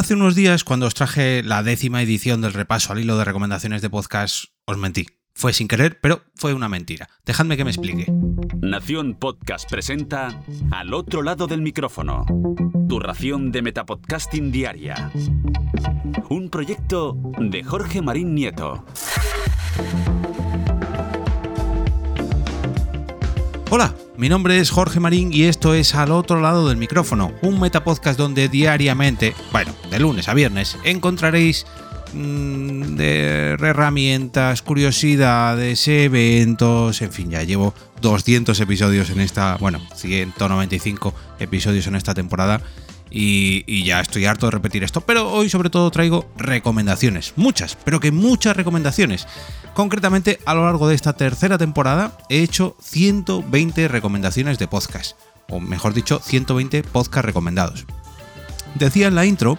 Hace unos días, cuando os traje la décima edición del repaso al hilo de recomendaciones de podcast, os mentí. Fue sin querer, pero fue una mentira. Dejadme que me explique. Nación Podcast presenta Al otro lado del micrófono. Tu ración de Metapodcasting Diaria. Un proyecto de Jorge Marín Nieto. Hola, mi nombre es Jorge Marín y esto es Al otro lado del micrófono, un metapodcast donde diariamente, bueno, de lunes a viernes, encontraréis mmm, de herramientas, curiosidades, eventos, en fin, ya llevo 200 episodios en esta, bueno, 195 episodios en esta temporada y, ya estoy harto de repetir esto, pero hoy sobre todo traigo recomendaciones, muchas, pero que muchas recomendaciones. Concretamente, a lo largo de esta tercera temporada he hecho 120 recomendaciones de podcast, o mejor dicho, 120 podcast recomendados. Decía en la intro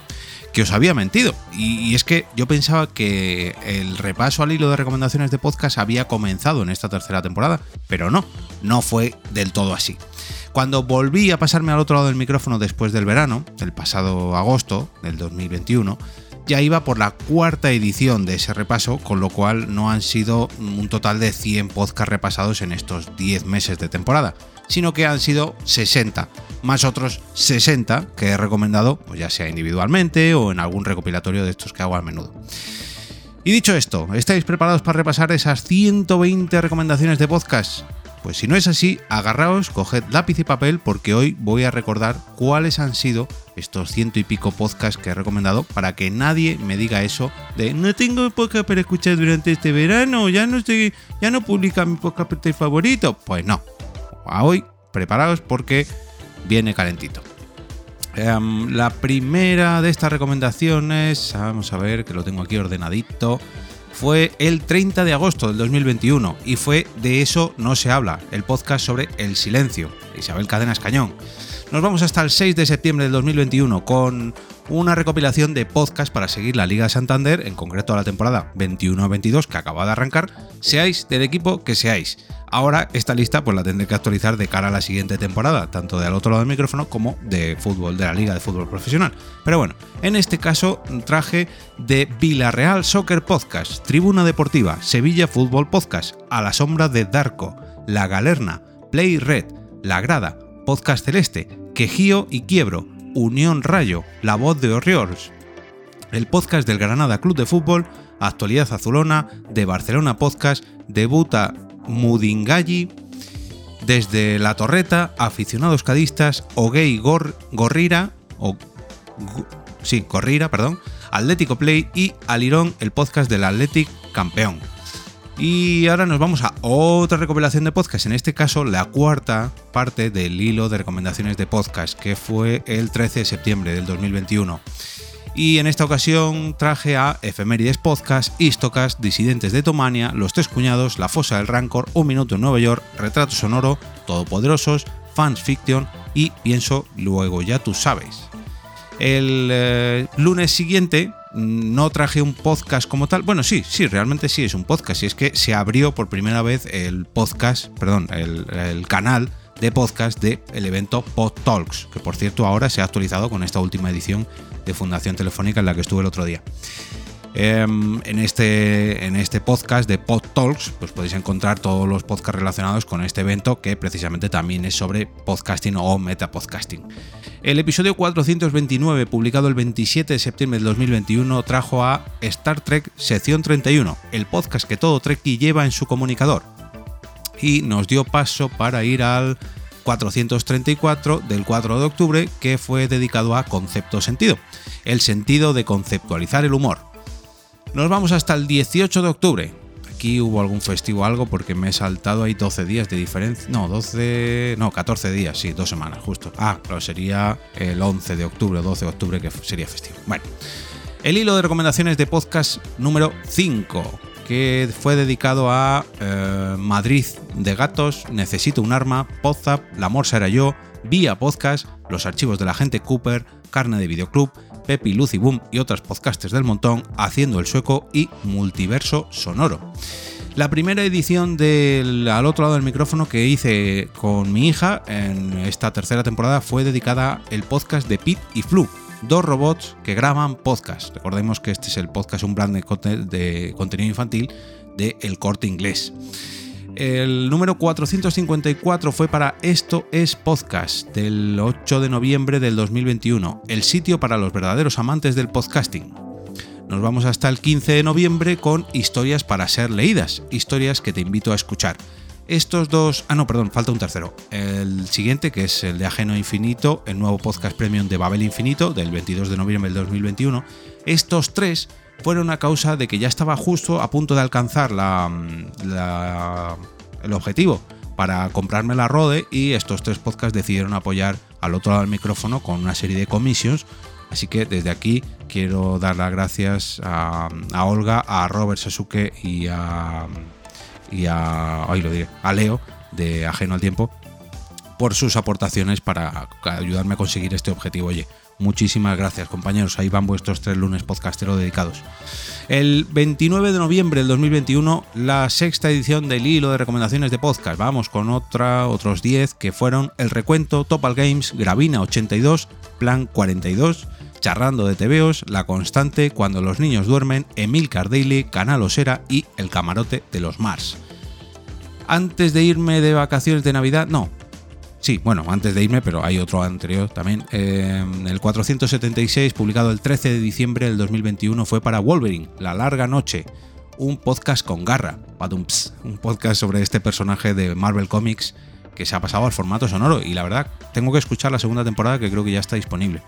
que os había mentido, y, es que yo pensaba que el repaso al hilo de recomendaciones de podcast había comenzado en esta tercera temporada, pero no, no fue del todo así. Cuando volví a pasarme al otro lado del micrófono después del verano, el pasado agosto del 2021, ya iba por la cuarta edición de ese repaso, con lo cual no han sido un total de 100 podcasts repasados en estos 10 meses de temporada, sino que han sido 60, más otros 60 que he recomendado, pues ya sea individualmente o en algún recopilatorio de estos que hago a menudo. Y dicho esto, ¿estáis preparados para repasar esas 120 recomendaciones de podcast? Pues si no es así, agarraos, coged lápiz y papel porque hoy voy a recordar cuáles han sido estos ciento y pico podcasts que he recomendado para que nadie me diga eso de no tengo podcast para escuchar durante este verano, ya no estoy, ya no publica mi podcast favorito. Pues no. A hoy, preparaos porque viene calentito. Um, la primera de estas recomendaciones, vamos a ver que lo tengo aquí ordenadito fue el 30 de agosto del 2021 y fue De eso no se habla, el podcast sobre el silencio, Isabel Cadenas Cañón. Nos vamos hasta el 6 de septiembre del 2021 con una recopilación de podcasts para seguir la Liga Santander, en concreto la temporada 21-22 que acaba de arrancar, seáis del equipo que seáis. Ahora esta lista pues la tendré que actualizar de cara a la siguiente temporada, tanto del otro lado del micrófono como de fútbol, de la Liga de Fútbol Profesional. Pero bueno, en este caso traje de Villarreal Soccer Podcast, Tribuna Deportiva, Sevilla Fútbol Podcast, A la Sombra de Darko, La Galerna, Play Red, La Grada, Podcast Celeste, Quejío y Quiebro, Unión Rayo, La Voz de Orriols, el podcast del Granada Club de Fútbol, Actualidad Azulona, de Barcelona Podcast, debuta Mudingalli, desde La Torreta, Aficionados Cadistas, Ogay Gor, Gorrira, o, sí, Gorrira, perdón, Atlético Play y Alirón, el podcast del Athletic Campeón. Y ahora nos vamos a otra recopilación de podcast, en este caso la cuarta parte del hilo de recomendaciones de podcast, que fue el 13 de septiembre del 2021. Y en esta ocasión traje a Efemérides Podcast, Istocast, Disidentes de Tomania, Los Tres Cuñados, La Fosa del Rancor, Un Minuto en Nueva York, Retrato Sonoro, Todopoderosos, Fans Fiction y Pienso Luego Ya Tú Sabes. El eh, lunes siguiente no traje un podcast como tal. Bueno, sí, sí, realmente sí es un podcast. Y es que se abrió por primera vez el podcast, perdón, el, canal de podcast del el evento Pod Talks, que por cierto ahora se ha actualizado con esta última edición de Fundación Telefónica en la que estuve el otro día. En, este, en este podcast de Pod Talks, pues podéis encontrar todos los podcasts relacionados con este evento que precisamente también es sobre podcasting o metapodcasting. El episodio 429, publicado el 27 de septiembre del 2021, trajo a Star Trek Sección 31, el podcast que todo Trekkie lleva en su comunicador. Y nos dio paso para ir al 434 del 4 de octubre que fue dedicado a concepto sentido, el sentido de conceptualizar el humor. Nos vamos hasta el 18 de octubre. Aquí hubo algún festivo algo porque me he saltado ahí 12 días de diferencia. No, 12, no, 14 días, sí, dos semanas justo. Ah, claro, sería el 11 de octubre, 12 de octubre que sería festivo. Bueno, el hilo de recomendaciones de podcast número 5 que fue dedicado a eh, Madrid de Gatos, Necesito un arma, Podzap, La Morsa era yo, Vía Podcast, Los archivos de la gente Cooper, Carne de Videoclub, Pepi, Lucy Boom y otras podcasters del montón, Haciendo el Sueco y Multiverso Sonoro. La primera edición del al otro lado del micrófono que hice con mi hija en esta tercera temporada fue dedicada al podcast de Pit y Flu, dos robots que graban podcast. Recordemos que este es el podcast, un brand de, contenido infantil de El Corte Inglés. El número 454 fue para Esto es Podcast, del 8 de noviembre del 2021, el sitio para los verdaderos amantes del podcasting. Nos vamos hasta el 15 de noviembre con historias para ser leídas, historias que te invito a escuchar. Estos dos, ah no, perdón, falta un tercero. El siguiente, que es el de Ajeno Infinito, el nuevo podcast premium de Babel Infinito, del 22 de noviembre del 2021. Estos tres fueron a causa de que ya estaba justo a punto de alcanzar el objetivo para comprarme la Rode y estos tres podcasts decidieron apoyar al otro lado del micrófono con una serie de commissions. Así que desde aquí quiero dar las gracias a, Olga, a Robert Sasuke y a, y a, lo a Leo de Ajeno al Tiempo por sus aportaciones para ayudarme a conseguir este objetivo. Oye, Muchísimas gracias, compañeros. Ahí van vuestros tres lunes podcastero dedicados. El 29 de noviembre del 2021, la sexta edición del hilo de recomendaciones de podcast. Vamos con otra, otros 10 que fueron el recuento, Topal Games, Gravina 82, Plan 42, Charrando de TVOs, La Constante, Cuando los niños duermen, Emil Daily, Canal Osera y El Camarote de los Mars. Antes de irme de vacaciones de Navidad, no, Sí, bueno, antes de irme, pero hay otro anterior también. Eh, el 476, publicado el 13 de diciembre del 2021, fue para Wolverine, La Larga Noche, un podcast con garra, un podcast sobre este personaje de Marvel Comics que se ha pasado al formato sonoro y la verdad tengo que escuchar la segunda temporada que creo que ya está disponible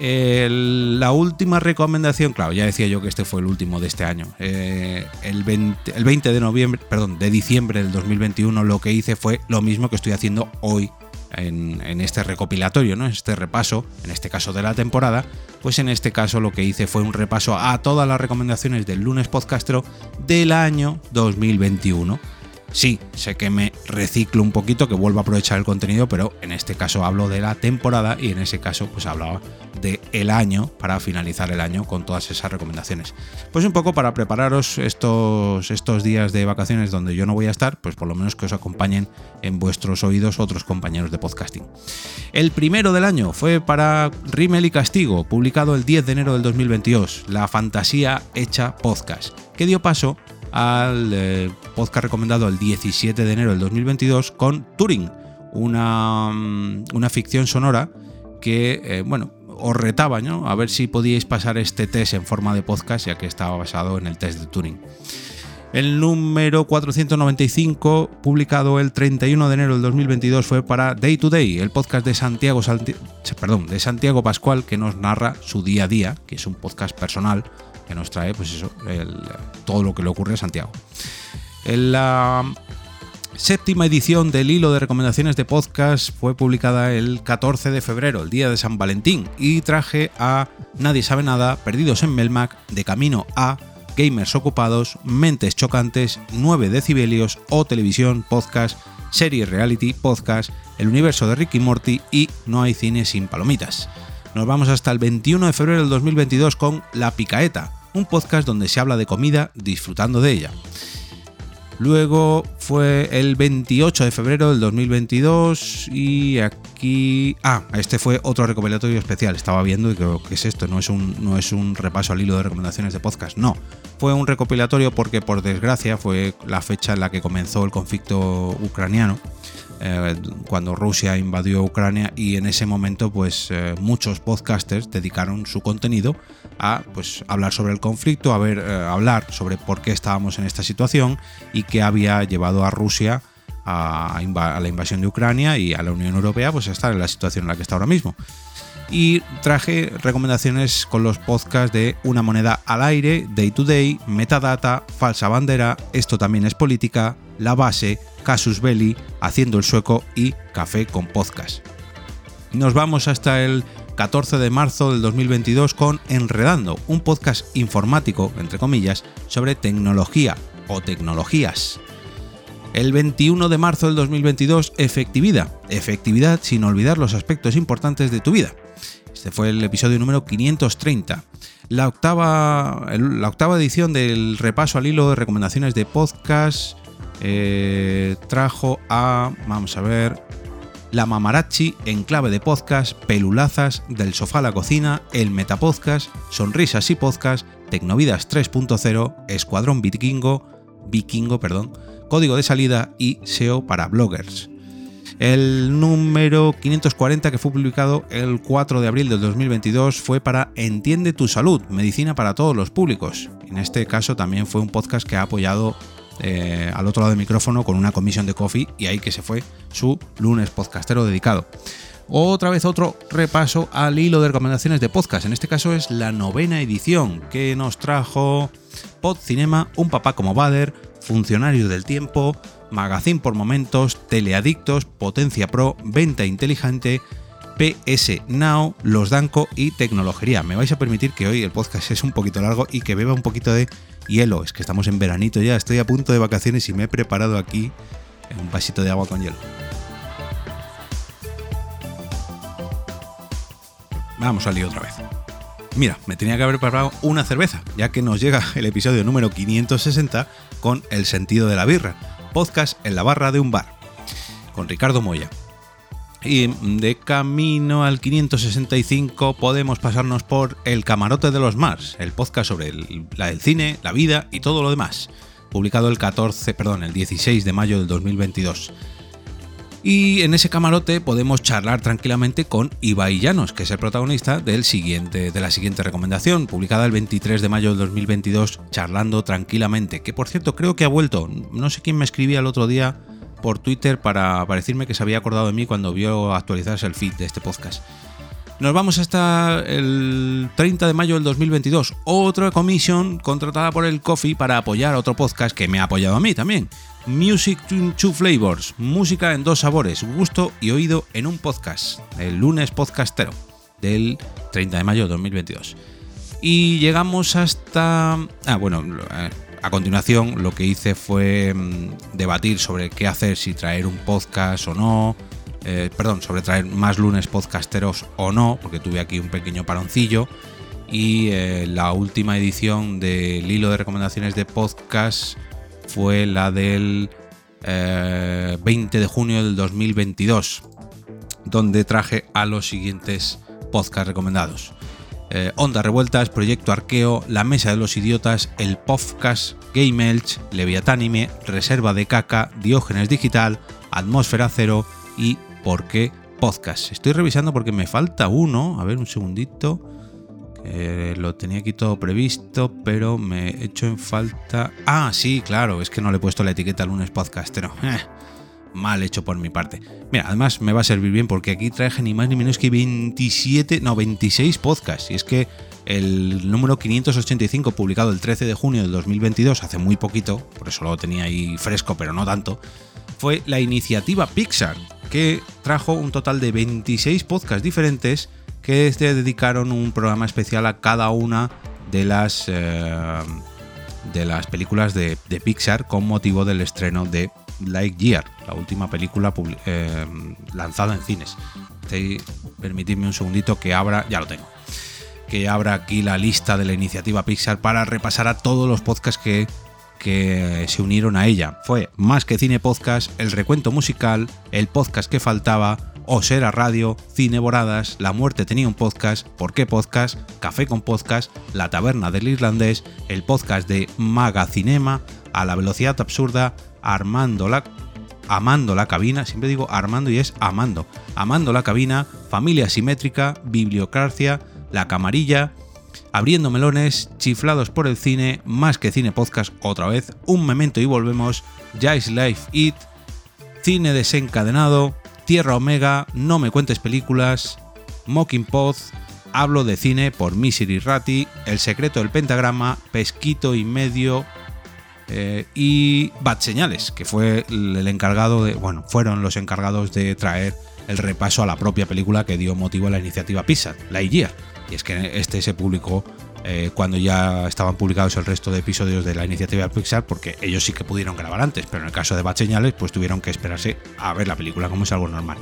la última recomendación, claro, ya decía yo que este fue el último de este año. Eh, el, 20, de noviembre, perdón, de diciembre del 2021, lo que hice fue lo mismo que estoy haciendo hoy en, este recopilatorio, ¿no? Este repaso, en este caso de la temporada, pues en este caso lo que hice fue un repaso a todas las recomendaciones del lunes podcastero del año 2021 Sí, sé que me reciclo un poquito, que vuelvo a aprovechar el contenido, pero en este caso hablo de la temporada y en ese caso pues hablaba de el año para finalizar el año con todas esas recomendaciones. Pues un poco para prepararos estos, estos días de vacaciones donde yo no voy a estar, pues por lo menos que os acompañen en vuestros oídos otros compañeros de podcasting. El primero del año fue para Rimmel y Castigo, publicado el 10 de enero del 2022, La fantasía hecha podcast, que dio paso al eh, podcast recomendado el 17 de enero del 2022 con Turing, una, mm, una ficción sonora que, eh, bueno, os retaba a ver si podíais pasar este test en forma de podcast, ya que estaba basado en el test de Turing. El número 495, publicado el 31 de enero del 2022, fue para Day to Day, el podcast de Santiago, perdón, de Santiago Pascual, que nos narra su día a día, que es un podcast personal que nos trae pues eso, todo lo que le ocurre a Santiago. La séptima edición del hilo de recomendaciones de podcast fue publicada el 14 de febrero, el día de San Valentín, y traje a Nadie sabe nada, Perdidos en Melmac, De Camino a, Gamers Ocupados, Mentes Chocantes, 9 decibelios o Televisión Podcast, Serie Reality Podcast, El Universo de Ricky Morty y No hay cine sin palomitas. Nos vamos hasta el 21 de febrero del 2022 con La Picaeta, un podcast donde se habla de comida disfrutando de ella. Luego fue el 28 de febrero del 2022 y aquí... Ah, este fue otro recopilatorio especial. Estaba viendo y creo que es esto, no es, un, no es un repaso al hilo de recomendaciones de podcast, no. Fue un recopilatorio porque por desgracia fue la fecha en la que comenzó el conflicto ucraniano eh, cuando Rusia invadió Ucrania y en ese momento pues eh, muchos podcasters dedicaron su contenido a pues hablar sobre el conflicto, a ver, eh, hablar sobre por qué estábamos en esta situación y qué había llevado a Rusia a, la invasión de Ucrania y a la Unión Europea pues a estar en la situación en la que está ahora mismo. Y traje recomendaciones con los podcasts de Una moneda al aire, Day to Day, Metadata, Falsa Bandera, Esto también es política, La Base, Casus Belli, Haciendo el Sueco y Café con Podcast. Nos vamos hasta el 14 de marzo del 2022 con Enredando, un podcast informático, entre comillas, sobre tecnología o tecnologías. El 21 de marzo del 2022, efectividad. Efectividad sin olvidar los aspectos importantes de tu vida. Este fue el episodio número 530. La octava, la octava edición del repaso al hilo de recomendaciones de podcast eh, trajo a, vamos a ver, La Mamarachi en clave de podcast, Pelulazas, Del sofá a la cocina, El Metapodcast, Sonrisas y Podcast, Tecnovidas 3.0, Escuadrón Vikingo, Vikingo, perdón, Código de salida y SEO para bloggers. El número 540 que fue publicado el 4 de abril del 2022 fue para Entiende tu salud, medicina para todos los públicos. En este caso también fue un podcast que ha apoyado eh, al otro lado del micrófono con una comisión de coffee y ahí que se fue su lunes podcastero dedicado. Otra vez otro repaso al hilo de recomendaciones de podcast. En este caso es la novena edición que nos trajo Pod Cinema, Un Papá como Bader, Funcionario del Tiempo, Magazine por Momentos, Teleadictos, Potencia Pro, Venta Inteligente, PS Now, Los Danco y Tecnología. Me vais a permitir que hoy el podcast es un poquito largo y que beba un poquito de hielo. Es que estamos en veranito ya, estoy a punto de vacaciones y me he preparado aquí un vasito de agua con hielo. Vamos al lío otra vez. Mira, me tenía que haber preparado una cerveza, ya que nos llega el episodio número 560 con El sentido de la birra, podcast en la barra de un bar, con Ricardo Moya. Y de camino al 565 podemos pasarnos por El Camarote de los Mars, el podcast sobre el, cine, la vida y todo lo demás, publicado el 14, perdón, el 16 de mayo del 2022. Y en ese camarote podemos charlar tranquilamente con Ibai Llanos, que es el protagonista del siguiente, de la siguiente recomendación, publicada el 23 de mayo del 2022, charlando tranquilamente, que por cierto creo que ha vuelto, no sé quién me escribía el otro día por Twitter para, para decirme que se había acordado de mí cuando vio actualizarse el feed de este podcast. Nos vamos hasta el 30 de mayo del 2022. Otra comisión contratada por el Coffee para apoyar a otro podcast que me ha apoyado a mí también. Music in Two Flavors. Música en dos sabores, gusto y oído en un podcast. El lunes podcastero del 30 de mayo de 2022. Y llegamos hasta... Ah, bueno, eh, a continuación lo que hice fue mm, debatir sobre qué hacer, si traer un podcast o no eh, perdón, sobre traer más lunes podcasteros o no, porque tuve aquí un pequeño paroncillo. Y eh, la última edición del hilo de recomendaciones de podcast fue la del 20 eh, de junio del 2022, donde traje a los siguientes podcasts recomendados. Onda Revueltas, Proyecto Arqueo, La Mesa de los Idiotas, El Podcast, Game Elch, Leviatánime, Reserva de Caca, Diógenes Digital, Atmósfera Cero y por qué podcast. Estoy revisando porque me falta uno. A ver, un segundito. Lo tenía aquí todo previsto, pero me he hecho en falta. Ah, sí, claro, es que no le he puesto la etiqueta lunes podcastero. Eh, mal hecho por mi parte. Mira, además me va a servir bien porque aquí traje ni más ni menos que 27, no, 26 podcasts. Y es que el número 585, publicado el 13 de junio del 2022, hace muy poquito, por eso lo tenía ahí fresco, pero no tanto, fue la iniciativa Pixar, que trajo un total de 26 podcasts diferentes que se dedicaron un programa especial a cada una de las, eh, de las películas de, Pixar con motivo del estreno de Lightyear, la última película eh, lanzada en cines. permitidme un segundito que abra, ya lo tengo, que abra aquí la lista de la iniciativa Pixar para repasar a todos los podcasts que que se unieron a ella. Fue Más que Cine Podcast, El Recuento Musical, El Podcast que Faltaba, Osera Radio, Cine Boradas, La Muerte tenía un podcast, ¿Por qué Podcast? Café con Podcast, La Taberna del Irlandés, el podcast de Magacinema, A la Velocidad Absurda, Armando la Amando la cabina, siempre digo Armando y es Amando, Amando la cabina, Familia Simétrica, Bibliocracia, La Camarilla, Abriendo melones, chiflados por el cine, más que cine podcast otra vez, un memento y volvemos, Jais Life It, cine desencadenado, Tierra Omega, no me cuentes películas, Mocking Pod, hablo de cine por Misery Ratti, El secreto del pentagrama, Pesquito y medio eh, y Bad Señales, que fue el encargado de, bueno, fueron los encargados de traer el repaso a la propia película que dio motivo a la iniciativa Pixar, la IGEA. Y es que este se publicó eh, cuando ya estaban publicados el resto de episodios de la iniciativa Pixar, porque ellos sí que pudieron grabar antes, pero en el caso de Bad Señales, pues tuvieron que esperarse a ver la película, como es algo normal.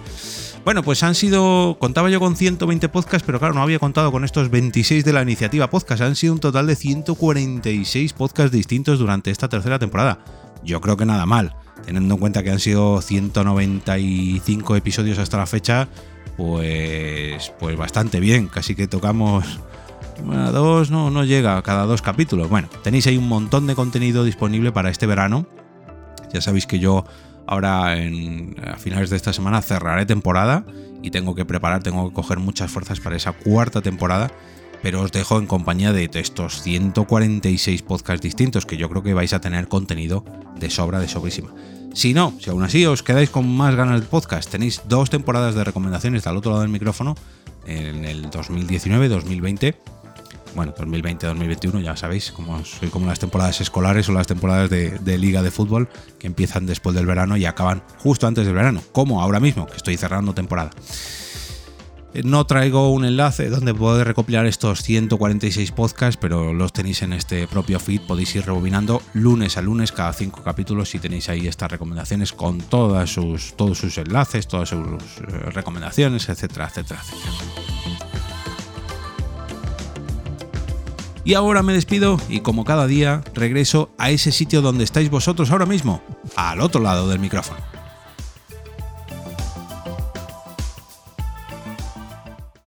Bueno, pues han sido, contaba yo con 120 podcasts, pero claro, no había contado con estos 26 de la iniciativa podcast, han sido un total de 146 podcasts distintos durante esta tercera temporada. Yo creo que nada mal. Teniendo en cuenta que han sido 195 episodios hasta la fecha, pues, pues bastante bien, casi que tocamos... Bueno, dos no, no llega cada dos capítulos. Bueno, tenéis ahí un montón de contenido disponible para este verano. Ya sabéis que yo ahora en, a finales de esta semana cerraré temporada y tengo que preparar, tengo que coger muchas fuerzas para esa cuarta temporada. Pero os dejo en compañía de estos 146 podcasts distintos que yo creo que vais a tener contenido de sobra, de sobrísima. Si no, si aún así os quedáis con más ganas del podcast, tenéis dos temporadas de recomendaciones al otro lado del micrófono en el 2019-2020. Bueno, 2020-2021 ya sabéis, como soy las temporadas escolares o las temporadas de, liga de fútbol que empiezan después del verano y acaban justo antes del verano, como ahora mismo, que estoy cerrando temporada. No traigo un enlace donde poder recopilar estos 146 podcasts, pero los tenéis en este propio feed. Podéis ir rebobinando lunes a lunes cada cinco capítulos y tenéis ahí estas recomendaciones con todos sus enlaces, todas sus eh, recomendaciones, etcétera, etcétera, etcétera. Y ahora me despido y como cada día regreso a ese sitio donde estáis vosotros ahora mismo, al otro lado del micrófono.